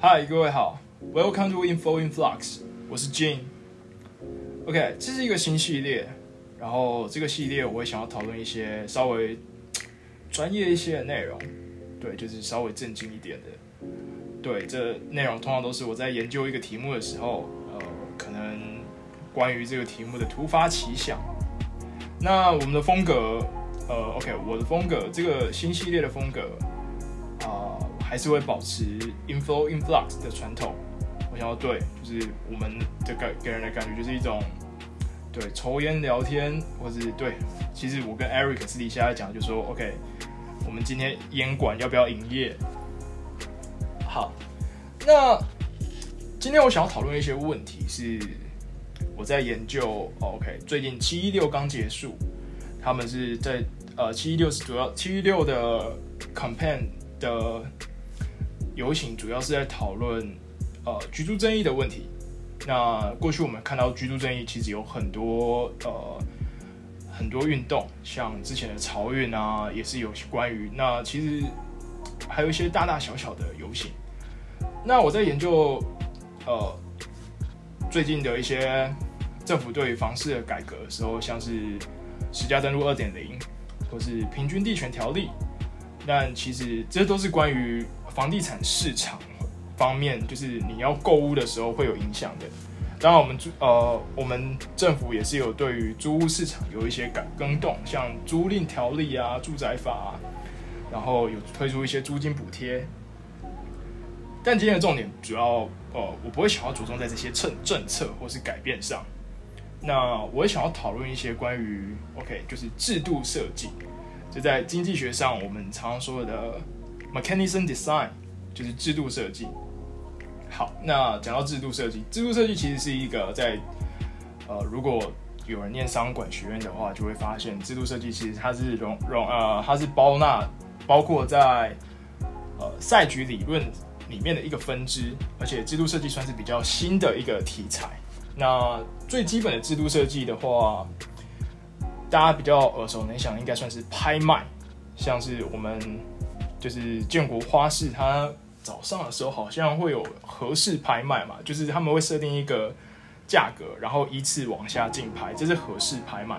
嗨，各位好，Welcome to Info in Flux，我是 Jane。OK，这是一个新系列，然后这个系列我会想要讨论一些稍微专业一些的内容，对，就是稍微正经一点的。对，这内容通常都是我在研究一个题目的时候，呃，可能关于这个题目的突发奇想。那我们的风格，呃，OK，我的风格，这个新系列的风格，还是会保持 inflow influx 的传统。我想要对，就是我们的感给人的感觉就是一种对抽烟聊天，或是对。其实我跟 Eric 私底下讲，就说 OK，我们今天烟馆要不要营业？好，那今天我想要讨论一些问题，是我在研究。OK，最近七一六刚结束，他们是在呃七一六是主要七一六的 campaign 的。游行主要是在讨论呃居住正义的问题。那过去我们看到居住正义其实有很多呃很多运动，像之前的潮运啊，也是有关于那其实还有一些大大小小的游行。那我在研究呃最近的一些政府对房市的改革的时候，像是十家登录二点零，或是平均地权条例，但其实这都是关于。房地产市场方面，就是你要购物的时候会有影响的。当然，我们租呃，我们政府也是有对于租屋市场有一些改更动，像租赁条例啊、住宅法，然后有推出一些租金补贴。但今天的重点主要，呃，我不会想要着重在这些政政策或是改变上。那我也想要讨论一些关于 OK，就是制度设计，就在经济学上我们常说的。Mechanism design 就是制度设计。好，那讲到制度设计，制度设计其实是一个在呃，如果有人念商管学院的话，就会发现制度设计其实它是容容呃，它是包纳包括在呃赛局理论里面的一个分支，而且制度设计算是比较新的一个题材。那最基本的制度设计的话，大家比较耳熟能详，应该算是拍卖，像是我们。就是建国花市，它早上的时候好像会有合适拍卖嘛，就是他们会设定一个价格，然后依次往下竞拍，这是合适拍卖。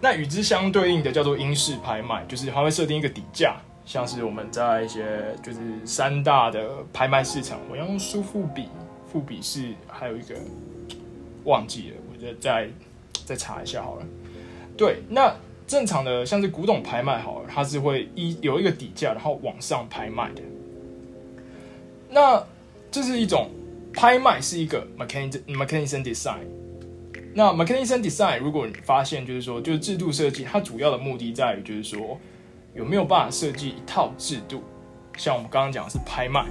那与之相对应的叫做英式拍卖，就是它会设定一个底价，像是我们在一些就是三大的拍卖市场，我要用苏富比、富比是还有一个忘记了，我觉得再再查一下好了。对，那。正常的像是古董拍卖，好了，它是会一有一个底价，然后往上拍卖的。那这是一种拍卖，是一个 mechanism mechanism design。那 mechanism design，如果你发现就是说，就是制度设计，它主要的目的在于就是说，有没有办法设计一套制度，像我们刚刚讲的是拍卖，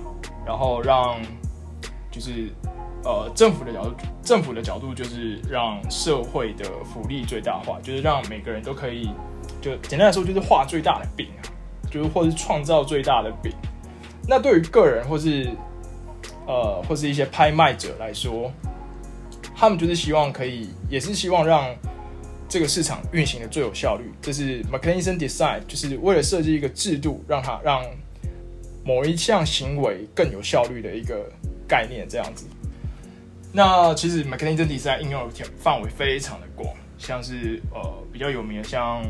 然后让就是。呃，政府的角度，政府的角度就是让社会的福利最大化，就是让每个人都可以，就简单来说就是画最大的饼，就是或是创造最大的饼。那对于个人或是呃或是一些拍卖者来说，他们就是希望可以，也是希望让这个市场运行的最有效率。这是 mechanism design，就是为了设计一个制度，让它让某一项行为更有效率的一个概念，这样子。那其实 mechanism design 应用的范围非常的广，像是呃比较有名的，像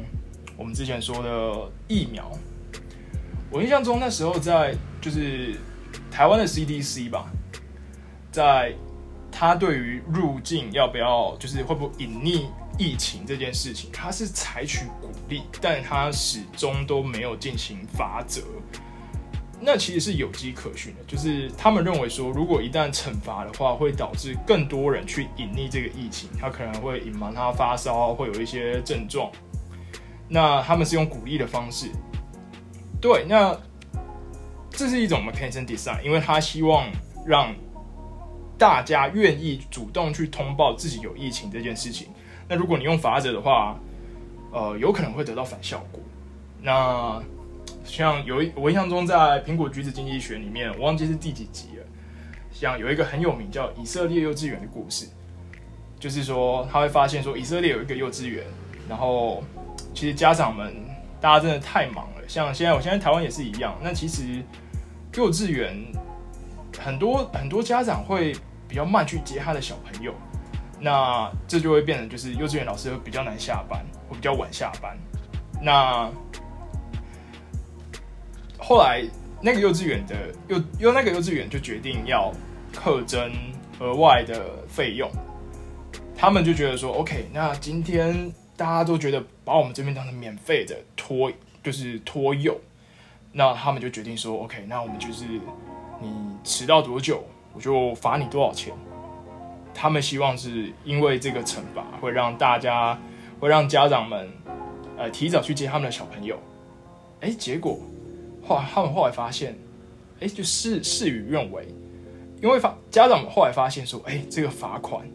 我们之前说的疫苗。我印象中那时候在就是台湾的 CDC 吧，在他对于入境要不要就是会不会隐匿疫情这件事情，他是采取鼓励，但他始终都没有进行罚则。那其实是有机可循的，就是他们认为说，如果一旦惩罚的话，会导致更多人去隐匿这个疫情，他可能会隐瞒他发烧，会有一些症状。那他们是用鼓励的方式，对，那这是一种 mechanism design，因为他希望让大家愿意主动去通报自己有疫情这件事情。那如果你用法则的话，呃，有可能会得到反效果。那像有一，我印象中在《苹果橘子经济学》里面，我忘记是第几集了。像有一个很有名叫以色列幼稚园的故事，就是说他会发现说以色列有一个幼稚园，然后其实家长们大家真的太忙了。像现在，我现在台湾也是一样。那其实幼稚园很多很多家长会比较慢去接他的小朋友，那这就会变成就是幼稚园老师会比较难下班，会比较晚下班。那后来那个幼稚园的幼幼那个幼稚园就决定要课征额外的费用，他们就觉得说，OK，那今天大家都觉得把我们这边当成免费的托，就是托幼，那他们就决定说，OK，那我们就是你迟到多久，我就罚你多少钱。他们希望是因为这个惩罚会让大家会让家长们呃提早去接他们的小朋友，哎，结果。后来他们后来发现，哎，就事事与愿违，因为发家长们后来发现说，哎，这个罚款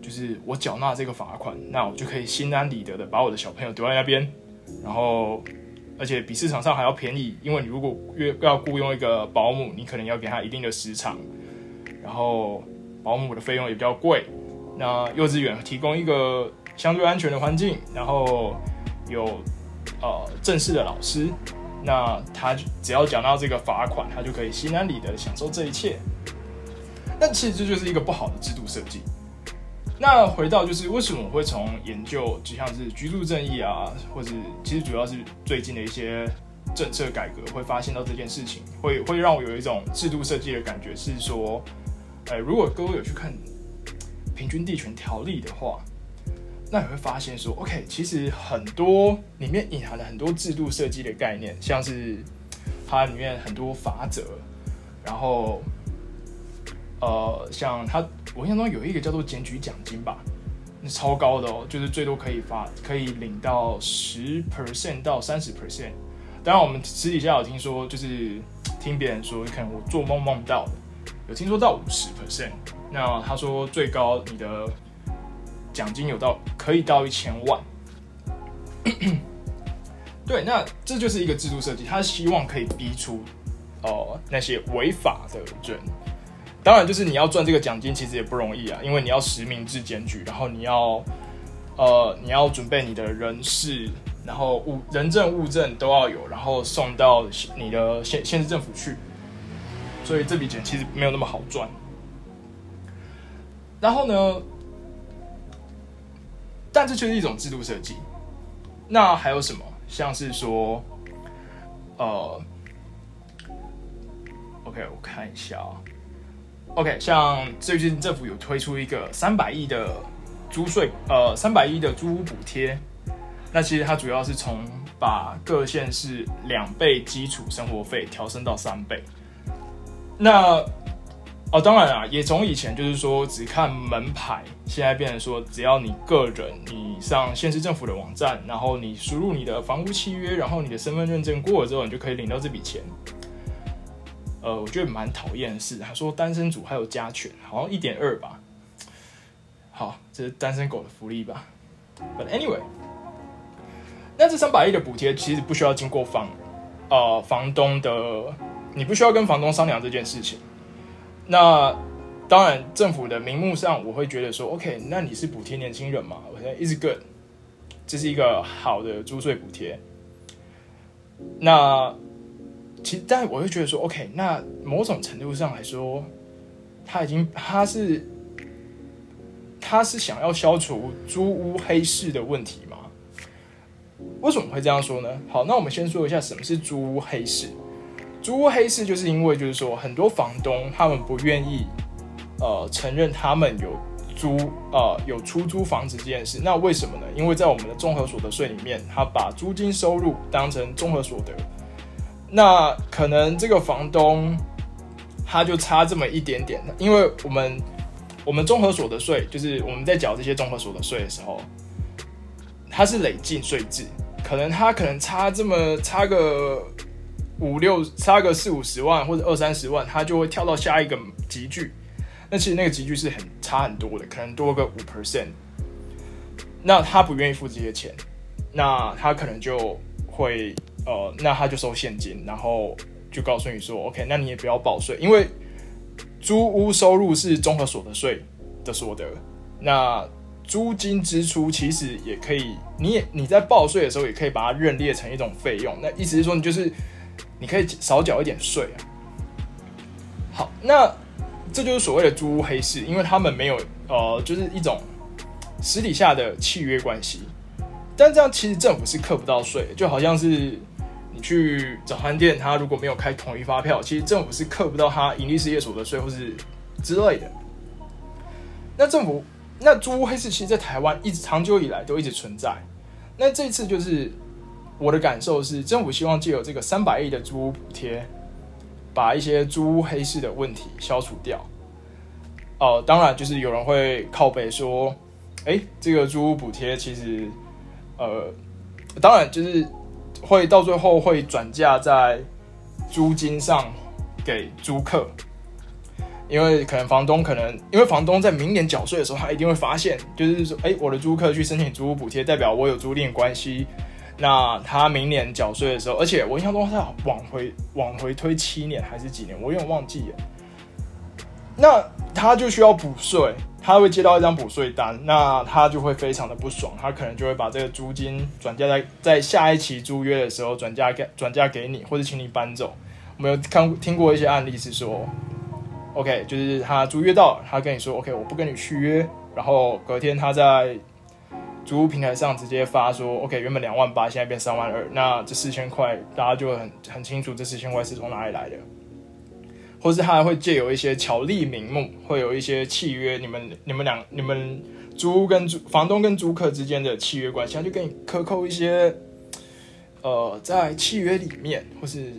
就是我缴纳这个罚款，那我就可以心安理得的把我的小朋友丢在那边，然后而且比市场上还要便宜，因为你如果约要雇佣一个保姆，你可能要给他一定的时长，然后保姆的费用也比较贵，那幼稚园提供一个相对安全的环境，然后有呃正式的老师。那他只要讲到这个罚款，他就可以心安理得的享受这一切。但其实这就是一个不好的制度设计。那回到就是为什么我会从研究，就像是居住正义啊，或者其实主要是最近的一些政策改革，会发现到这件事情，会会让我有一种制度设计的感觉，是说，呃，如果各位有去看平均地权条例的话。那你会发现说，OK，其实很多里面隐含了很多制度设计的概念，像是它里面很多法则，然后呃，像它我印象中有一个叫做检举奖金吧，那超高的哦，就是最多可以发可以领到十 percent 到三十 percent。当然，我们私底下有听说，就是听别人说，可能我做梦梦到有听说到五十 percent。那他说最高你的。奖金有到可以到一千万，对，那这就是一个制度设计，他希望可以逼出哦那些违法的人。当然，就是你要赚这个奖金，其实也不容易啊，因为你要实名制检举，然后你要呃你要准备你的人事，然后物人证物证都要有，然后送到你的县县市政府去，所以这笔钱其实没有那么好赚。然后呢？但这就是一种制度设计。那还有什么？像是说，呃，OK，我看一下啊。OK，像最近政府有推出一个三百亿的租税，呃，三百亿的租屋补贴。那其实它主要是从把各县市两倍基础生活费调升到三倍。那哦，当然啊，也从以前就是说只看门牌，现在变成说只要你个人，你上县市政府的网站，然后你输入你的房屋契约，然后你的身份认证过了之后，你就可以领到这笔钱。呃，我觉得蛮讨厌的是，他说单身组还有加权，好像一点二吧。好，这是单身狗的福利吧。But anyway，那这三百亿的补贴其实不需要经过房，呃，房东的，你不需要跟房东商量这件事情。那当然，政府的名目上，我会觉得说，OK，那你是补贴年轻人嘛？我觉得 is good，这是一个好的租税补贴。那其实，但我会觉得说，OK，那某种程度上来说，他已经他是他是想要消除租屋黑市的问题吗？为什么会这样说呢？好，那我们先说一下什么是租屋黑市。租屋黑市就是因为，就是说很多房东他们不愿意，呃，承认他们有租，呃，有出租房子这件事。那为什么呢？因为在我们的综合所得税里面，他把租金收入当成综合所得。那可能这个房东他就差这么一点点，因为我们我们综合所得税就是我们在缴这些综合所得税的时候，它是累进税制，可能他可能差这么差个。五六差个四五十万或者二三十万，他就会跳到下一个集聚。那其实那个集聚是很差很多的，可能多个五 percent。那他不愿意付这些钱，那他可能就会呃，那他就收现金，然后就告诉你说，OK，那你也不要报税，因为租屋收入是综合所得税的所得。那租金支出其实也可以，你也你在报税的时候也可以把它认列成一种费用。那意思是说，你就是。你可以少缴一点税啊，好，那这就是所谓的租屋黑市，因为他们没有呃，就是一种私底下的契约关系。但这样其实政府是扣不到税，就好像是你去早餐店，他如果没有开统一发票，其实政府是扣不到他盈利事业所得税或是之类的。那政府那租屋黑市，其实，在台湾一直长久以来都一直存在。那这次就是我的感受是，政府希望借由这个三百亿的租屋补贴。把一些租屋黑市的问题消除掉。哦，当然，就是有人会靠北说，哎，这个租屋补贴其实，呃，当然就是会到最后会转嫁在租金上给租客，因为可能房东可能因为房东在明年缴税的时候，他一定会发现，就是说，哎，我的租客去申请租屋补贴，代表我有租赁关系。那他明年缴税的时候，而且我印象中他往回往回推七年还是几年，我有点忘记了。那他就需要补税，他会接到一张补税单，那他就会非常的不爽，他可能就会把这个租金转嫁在在下一期租约的时候转嫁给转嫁给你，或者请你搬走。我们有看听过一些案例是说，OK，就是他租约到，他跟你说 OK，我不跟你续约，然后隔天他在。租屋平台上直接发说，OK，原本两万八，现在变三万二，那这四千块大家就很很清楚，这四千块是从哪里来的，或是他还会借有一些巧立名目，会有一些契约，你们你们两你们租屋跟租房东跟租客之间的契约关系，他就给你克扣一些，呃，在契约里面或是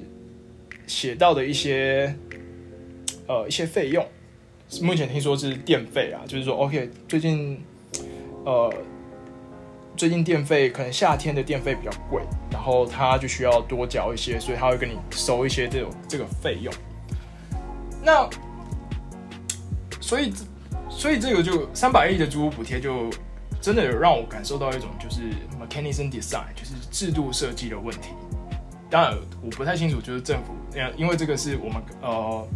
写到的一些，呃，一些费用，目前听说是电费啊，就是说 OK，最近，呃。最近电费可能夏天的电费比较贵，然后他就需要多缴一些，所以他会跟你收一些这种这个费用。那所以所以这个就三百亿的租屋补贴，就真的有让我感受到一种就是 mechanism design，就是制度设计的问题。当然我不太清楚，就是政府，因为这个是我们呃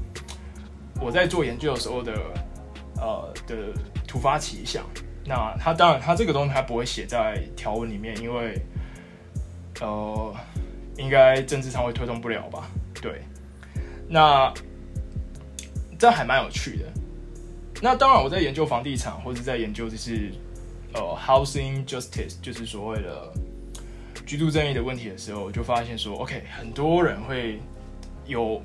我在做研究的时候的呃的突发奇想。那他当然，他这个东西他不会写在条文里面，因为，呃，应该政治上会推动不了吧？对，那这还蛮有趣的。那当然，我在研究房地产或者在研究就是呃 housing justice，就是所谓的居住正义的问题的时候，我就发现说，OK，很多人会有。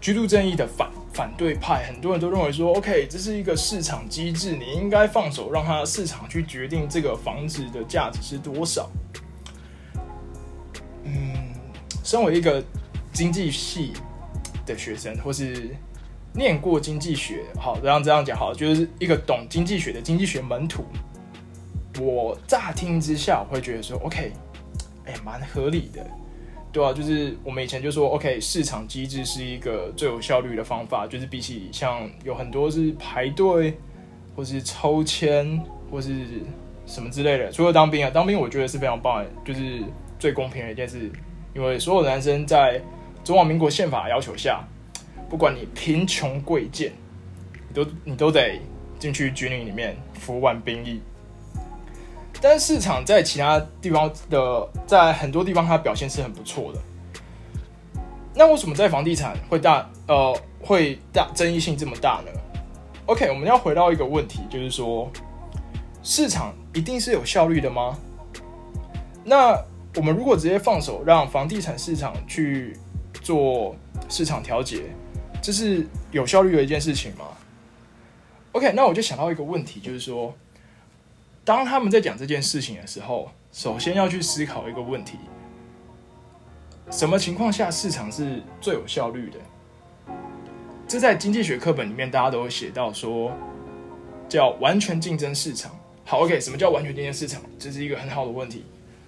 居住正义的反反对派，很多人都认为说，OK，这是一个市场机制，你应该放手让它市场去决定这个房子的价值是多少。嗯，身为一个经济系的学生，或是念过经济学，好，这样这样讲好，就是一个懂经济学的经济学门徒，我乍听之下我会觉得说，OK，哎，蛮合理的。对啊，就是我们以前就说，OK，市场机制是一个最有效率的方法，就是比起像有很多是排队，或是抽签，或是什么之类的。除了当兵啊，当兵我觉得是非常棒的，就是最公平的一件事，因为所有男生在中华民国宪法要求下，不管你贫穷贵贱，你都你都得进去军营里面服完兵役。但市场在其他地方的，在很多地方它表现是很不错的。那为什么在房地产会大呃会大争议性这么大呢？OK，我们要回到一个问题，就是说市场一定是有效率的吗？那我们如果直接放手让房地产市场去做市场调节，这是有效率的一件事情吗？OK，那我就想到一个问题，就是说。当他们在讲这件事情的时候，首先要去思考一个问题：什么情况下市场是最有效率的？这在经济学课本里面大家都会写到，说叫完全竞争市场。好，OK，什么叫完全竞争市场？这是一个很好的问题。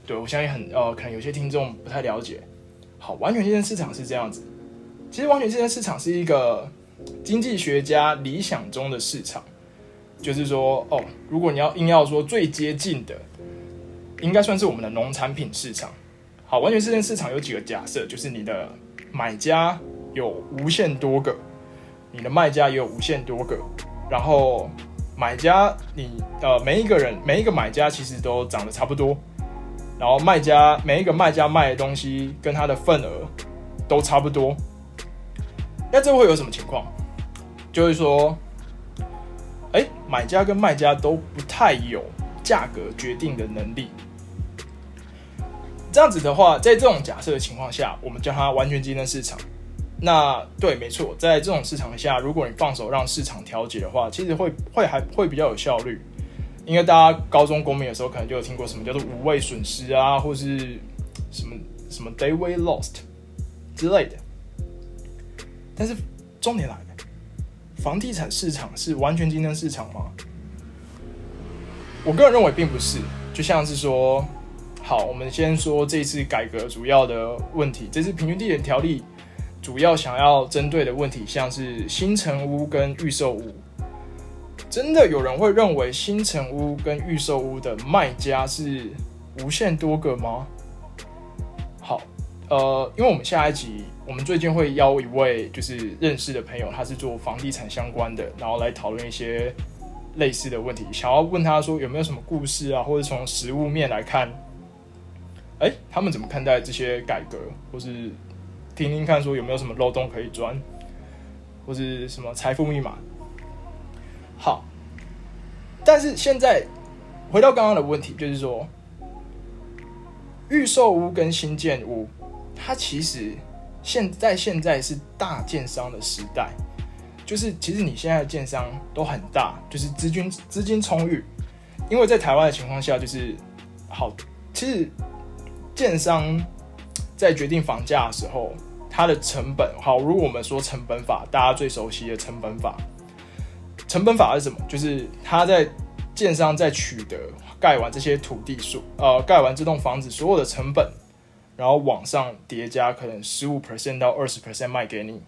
对我相信很呃，可能有些听众不太了解。好，完全竞争市场是这样子。其实完全竞争市场是一个经济学家理想中的市场。就是说，哦，如果你要硬要说最接近的，应该算是我们的农产品市场。好，完全这件市场有几个假设，就是你的买家有无限多个，你的卖家也有无限多个，然后买家你呃每一个人每一个买家其实都长得差不多，然后卖家每一个卖家卖的东西跟他的份额都差不多。那这会有什么情况？就是说，买家跟卖家都不太有价格决定的能力。这样子的话，在这种假设的情况下，我们叫它完全竞争市场。那对，没错，在这种市场下，如果你放手让市场调节的话，其实会会还会比较有效率。因为大家高中公民的时候，可能就有听过什么叫做五位损失啊，或是什么什么 day way lost 之类的。但是重点来了，房地产市场是完全竞争市场吗？我个人认为并不是。就像是说。好，我们先说这次改革主要的问题。这次平均地点条例主要想要针对的问题，像是新城屋跟预售屋。真的有人会认为新城屋跟预售屋的卖家是无限多个吗？呃，因为我们下一集，我们最近会邀一位就是认识的朋友，他是做房地产相关的，然后来讨论一些类似的问题，想要问他说有没有什么故事啊，或者从实物面来看。哎，他们怎么看待这些改革，或是听听看，说有没有什么漏洞可以钻，或是什么财富密码？好，但是现在回到刚刚的问题，就是说，预售屋跟新建屋，它其实现在现在是大建商的时代，就是其实你现在的建商都很大，就是资金资金充裕，因为在台湾的情况下，就是好，其实。建商在决定房价的时候，它的成本好。如果我们说成本法，大家最熟悉的成本法，成本法是什么？就是他在建商在取得盖完这些土地所，呃，盖完这栋房子所有的成本，然后往上叠加，可能十五 percent 到二十 percent 卖给你。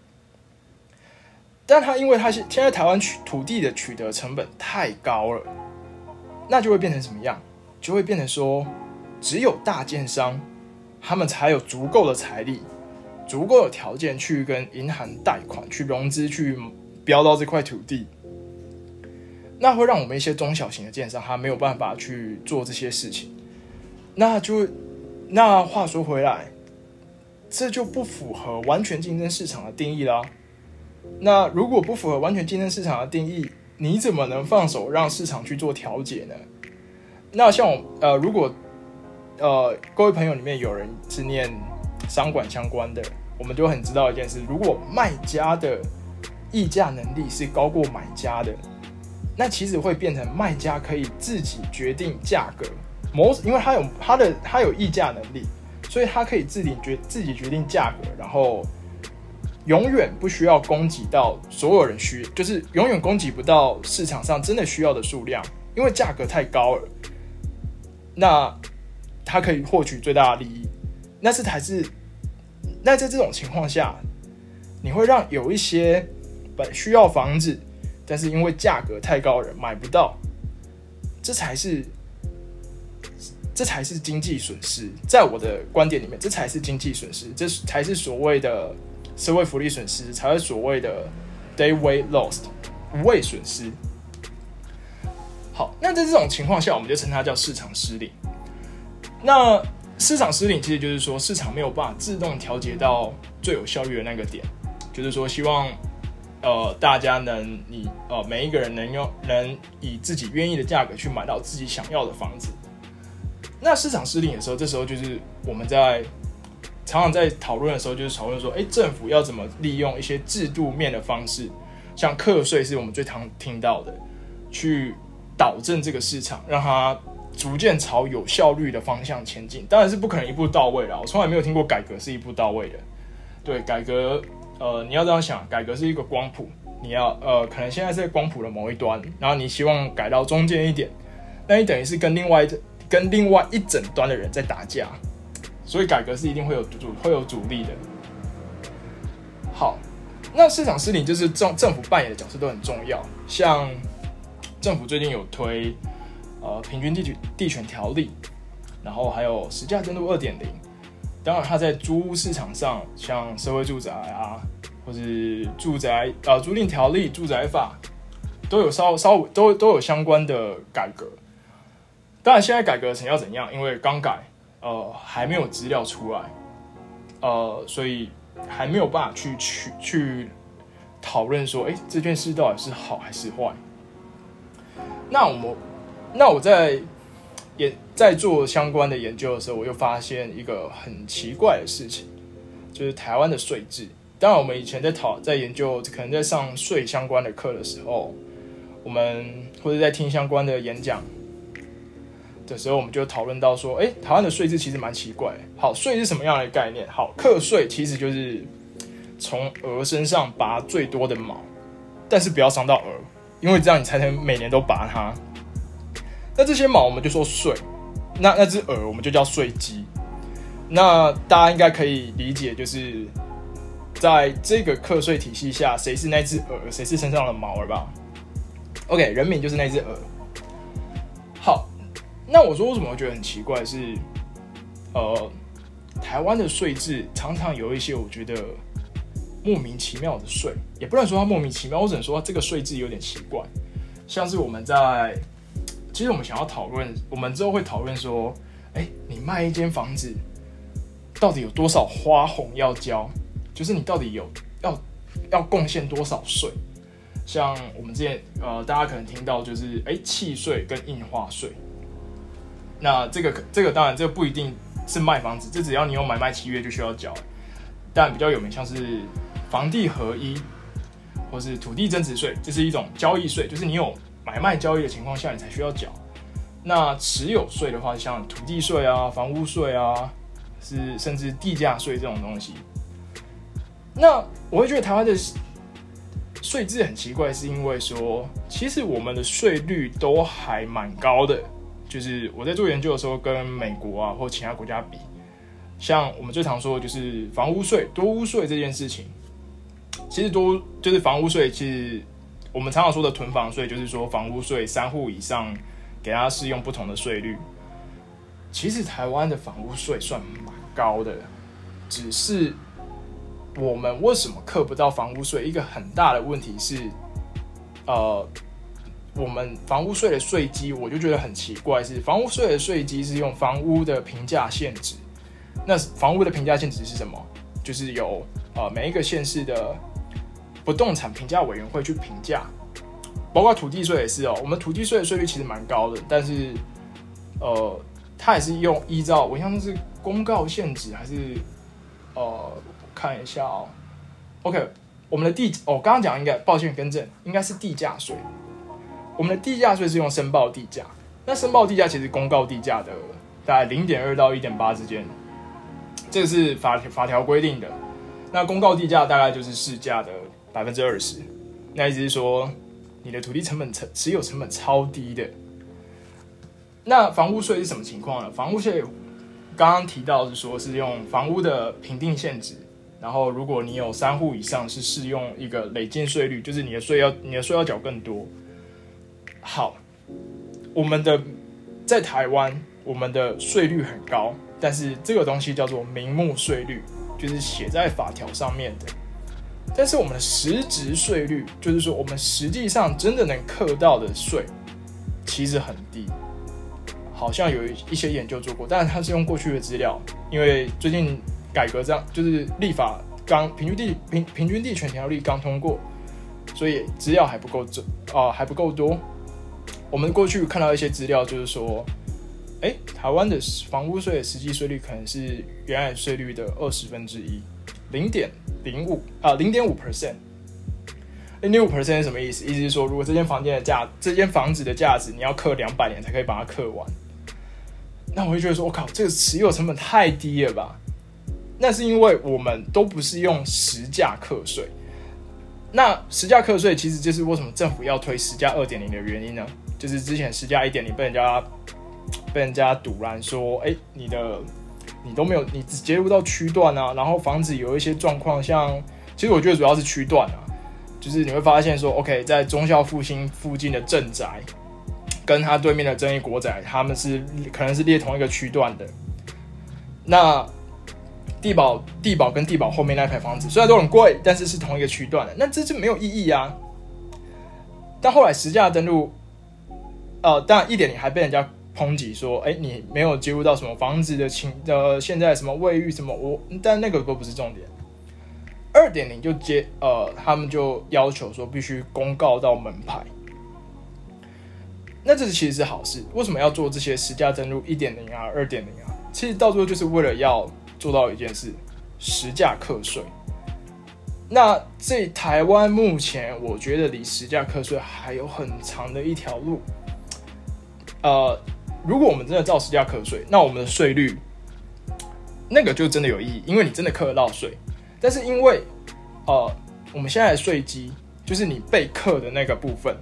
但他因为他现现在台湾取土地的取得成本太高了，那就会变成什么样？就会变成说。只有大建商，他们才有足够的财力、足够的条件去跟银行贷款、去融资、去标到这块土地。那会让我们一些中小型的建商，他没有办法去做这些事情。那就那话说回来，这就不符合完全竞争市场的定义啦。那如果不符合完全竞争市场的定义，你怎么能放手让市场去做调节呢？那像我呃，如果呃，各位朋友里面有人是念商管相关的，我们就很知道一件事：如果卖家的议价能力是高过买家的，那其实会变成卖家可以自己决定价格。某，因为他有他的他有议价能力，所以他可以自己决自己决定价格，然后永远不需要供给到所有人需，就是永远供给不到市场上真的需要的数量，因为价格太高了。那他可以获取最大的利益，那是才是。那在这种情况下，你会让有一些本需要房子，但是因为价格太高，人买不到，这才是，这才是经济损失。在我的观点里面，这才是经济损失，这才是所谓的社会福利损失，才是所谓的 day way lost 无谓损失。好，那在这种情况下，我们就称它叫市场失灵。那市场失灵，其实就是说市场没有办法自动调节到最有效率的那个点，就是说希望呃大家能你呃每一个人能用能以自己愿意的价格去买到自己想要的房子。那市场失灵的时候，这时候就是我们在常常在讨论的时候，就是讨论说，哎，政府要怎么利用一些制度面的方式，像课税是我们最常听到的，去导正这个市场，让它。逐渐朝有效率的方向前进，当然是不可能一步到位了。我从来没有听过改革是一步到位的。对，改革，呃，你要这样想，改革是一个光谱，你要，呃，可能现在是在光谱的某一端，然后你希望改到中间一点，那你等于是跟另外跟另外一整端的人在打架，所以改革是一定会有阻会有阻力的。好，那市场失灵就是政政府扮演的角色都很重要，像政府最近有推。呃，平均地权地权条例，然后还有实价监督二点零。当然，它在租屋市场上，像社会住宅啊，或是住宅呃租赁条例、住宅法，都有稍稍微都都有相关的改革。当然，现在改革成要怎样？因为刚改，呃，还没有资料出来，呃，所以还没有办法去去去讨论说，哎，这件事到底是好还是坏？那我们，那我在也在做相关的研究的时候，我又发现一个很奇怪的事情，就是台湾的税制。当然，我们以前在讨在研究，可能在上税相关的课的时候，我们或者在听相关的演讲的时候，我们就讨论到说，哎，台湾的税制其实蛮奇怪。好，税是什么样的概念？好，课税其实就是从鹅身上拔最多的毛，但是不要伤到鹅，因为这样你才能每年都拔它。那这些毛我们就说税，那那只鹅我们就叫税基。那大家应该可以理解，就是。在这个课税体系下，谁是那只鹅，谁是身上的毛儿吧？OK，人民就是那只鹅。那我说为什么会觉得很奇怪？是呃，台湾的税制常常有一些我觉得莫名其妙的税，也不能说它莫名其妙，我只能说这个税制有点奇怪。像是我们在，其实我们想要讨论，我们之后会讨论说，哎，你卖一间房子，到底有多少花红要交？就是你到底有要要贡献多少税？像我们之前呃，大家可能听到就是哎，契税跟印花税。那这个这个当然这个不一定是卖房子，这只要你有买卖契约就需要缴。但比较有名像是房地合一，或是土地增值税，这是一种交易税，就是你有买卖交易的情况下你才需要缴。那持有税的话，像土地税啊、房屋税啊，是甚至地价税这种东西。那我会觉得台湾的税制很奇怪，是因为说，其实我们的税率都还蛮高的。就是我在做研究的时候，跟美国啊或其他国家比，像我们最常说的就是房屋税、多屋税这件事情。其实多就是房屋税，其实我们常常说的囤房税，就是说房屋税三户以上给大家适用不同的税率。其实台湾的房屋税算蛮高的，只是。我们为什么扣不到房屋税？一个很大的问题是，呃，我们房屋税的税基，我就觉得很奇怪，是房屋税的税基是用房屋的评价限值。那房屋的评价限值是什么？就是由呃每一个县市的不动产评价委员会去评价，包括土地税也是哦。我们土地税的税率其实蛮高的，但是呃，它也是用依照我像是公告限值还是呃。看一下哦，OK，我们的地哦，刚刚讲应该抱歉更正，应该是地价税。我们的地价税是用申报地价，那申报地价其实公告地价的大概零点二到一点八之间，这个是法法条规定的。那公告地价大概就是市价的百分之二十，那意思是说你的土地成本成持有成本超低的。那房屋税是什么情况呢？房屋税刚刚提到是说是用房屋的评定限值。然后，如果你有三户以上，是适用一个累进税率，就是你的税要你的税要缴更多。好，我们的在台湾，我们的税率很高，但是这个东西叫做名目税率，就是写在法条上面的。但是我们的实质税率，就是说我们实际上真的能课到的税，其实很低。好像有一些研究做过，但是它是用过去的资料，因为最近。改革这样就是立法刚平均地平平均地权条例刚通过，所以资料还不够准啊，还不够多。我们过去看到一些资料，就是说，哎，台湾的房屋税实际税率可能是原来税率的二十分之一，零点零五啊，零点五 percent。零点五 percent 是什么意思？意思是说，如果这间房间的价，这间房子的价值，你要刻两百年才可以把它刻完，那我会觉得说，我靠，这个持有成本太低了吧？那是因为我们都不是用实价课税，那实价课税其实就是为什么政府要推实价二点零的原因呢？就是之前实价一点你被人家被人家堵拦说，哎，你的你都没有，你只接入到区段啊，然后房子有一些状况，像其实我觉得主要是区段啊，就是你会发现说，OK，在忠孝复兴附近的镇宅，跟他对面的正义国宅，他们是可能是列同一个区段的，那。地保、地保跟地保后面那排房子虽然都很贵，但是是同一个区段的，那这就没有意义啊。但后来实价登录，呃，当然一点你还被人家抨击说，哎，你没有接入到什么房子的情呃，现在什么卫浴什么我，但那个都不是重点。二点零就接呃，他们就要求说必须公告到门牌。那这其实是好事。为什么要做这些实价登录一点零啊、二点零啊？其实到最后就是为了要做到一件事：实价课税。那这台湾目前，我觉得离实价课税还有很长的一条路。呃，如果我们真的照实价课税，那我们的税率那个就真的有意义，因为你真的课得到税。但是因为呃，我们现在的税基就是你被课的那个部分。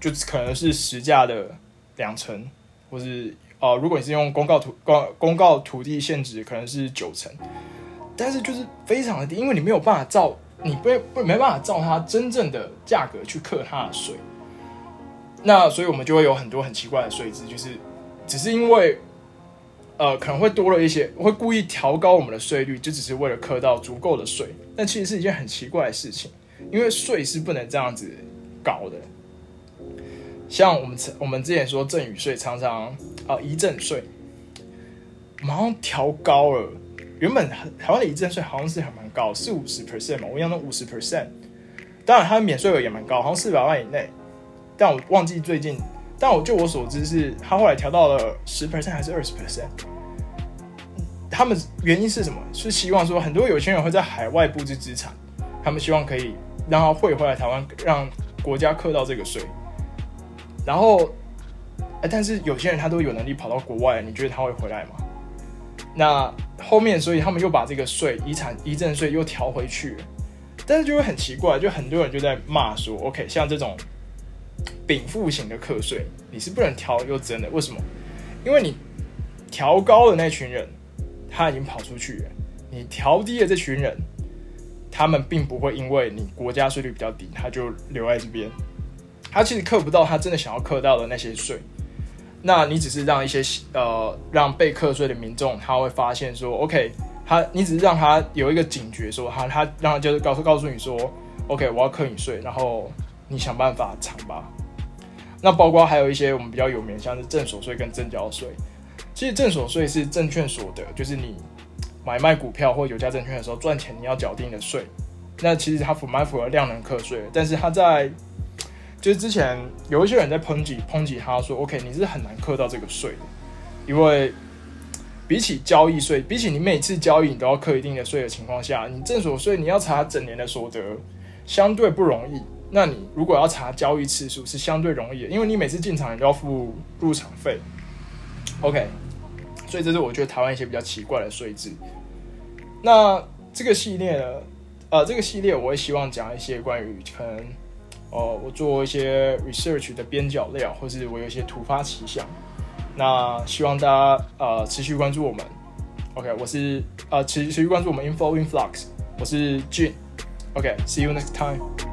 就可能是实价的两成，或是呃，如果你是用公告土公公告土地限值，可能是九成，但是就是非常的低，因为你没有办法照，你不不没办法照它真正的价格去课它的税，那所以我们就会有很多很奇怪的税制，就是只是因为呃可能会多了一些，会故意调高我们的税率，就只是为了课到足够的税，但其实是一件很奇怪的事情，因为税是不能这样子搞的。像我们我们之前说赠与税常常啊遗赠税，马上调高了。原本台湾的遗赠税好像是还蛮高，四五十 percent 嘛，我印象中五十 percent。当然它的免税额也蛮高，好像四百万以内。但我忘记最近，但我就我所知是，他后来调到了十 percent 还是二十 percent。他们原因是什么？是希望说很多有钱人会在海外布置资产，他们希望可以让他汇回来台湾，让国家克到这个税。然后，哎，但是有些人他都有能力跑到国外，你觉得他会回来吗？那后面，所以他们又把这个税、遗产遗赠税又调回去，但是就会很奇怪，就很多人就在骂说：“OK，像这种禀赋型的课税，你是不能调又真的？为什么？因为你调高的那群人他已经跑出去了，你调低的这群人，他们并不会因为你国家税率比较低，他就留在这边。”他其实克不到他真的想要克到的那些税，那你只是让一些呃让被课税的民众他会发现说，OK，他你只是让他有一个警觉，说他他让他就是告诉告诉你说，OK，我要克你税，然后你想办法藏吧。那包括还有一些我们比较有名，像是正所税跟正交税。其实正所税是证券所得，就是你买卖股票或有价证券的时候赚钱你要缴定的税。那其实它符蛮符合量能课税，但是它在就是之前有一些人在抨击抨击他说，OK，你是很难扣到这个税的，因为比起交易税，比起你每次交易你都要扣一定的税的情况下，你正所税你要查整年的所得相对不容易。那你如果要查交易次数是相对容易的，因为你每次进场你都要付入场费。OK，所以这是我觉得台湾一些比较奇怪的税制。那这个系列呢，呃，这个系列我会希望讲一些关于可能。哦，我做一些 research 的边角料，或是我有一些突发奇想，那希望大家呃持续关注我们。OK，我是呃持持续关注我们 Info Influx，我是 Jun。OK，see you next time。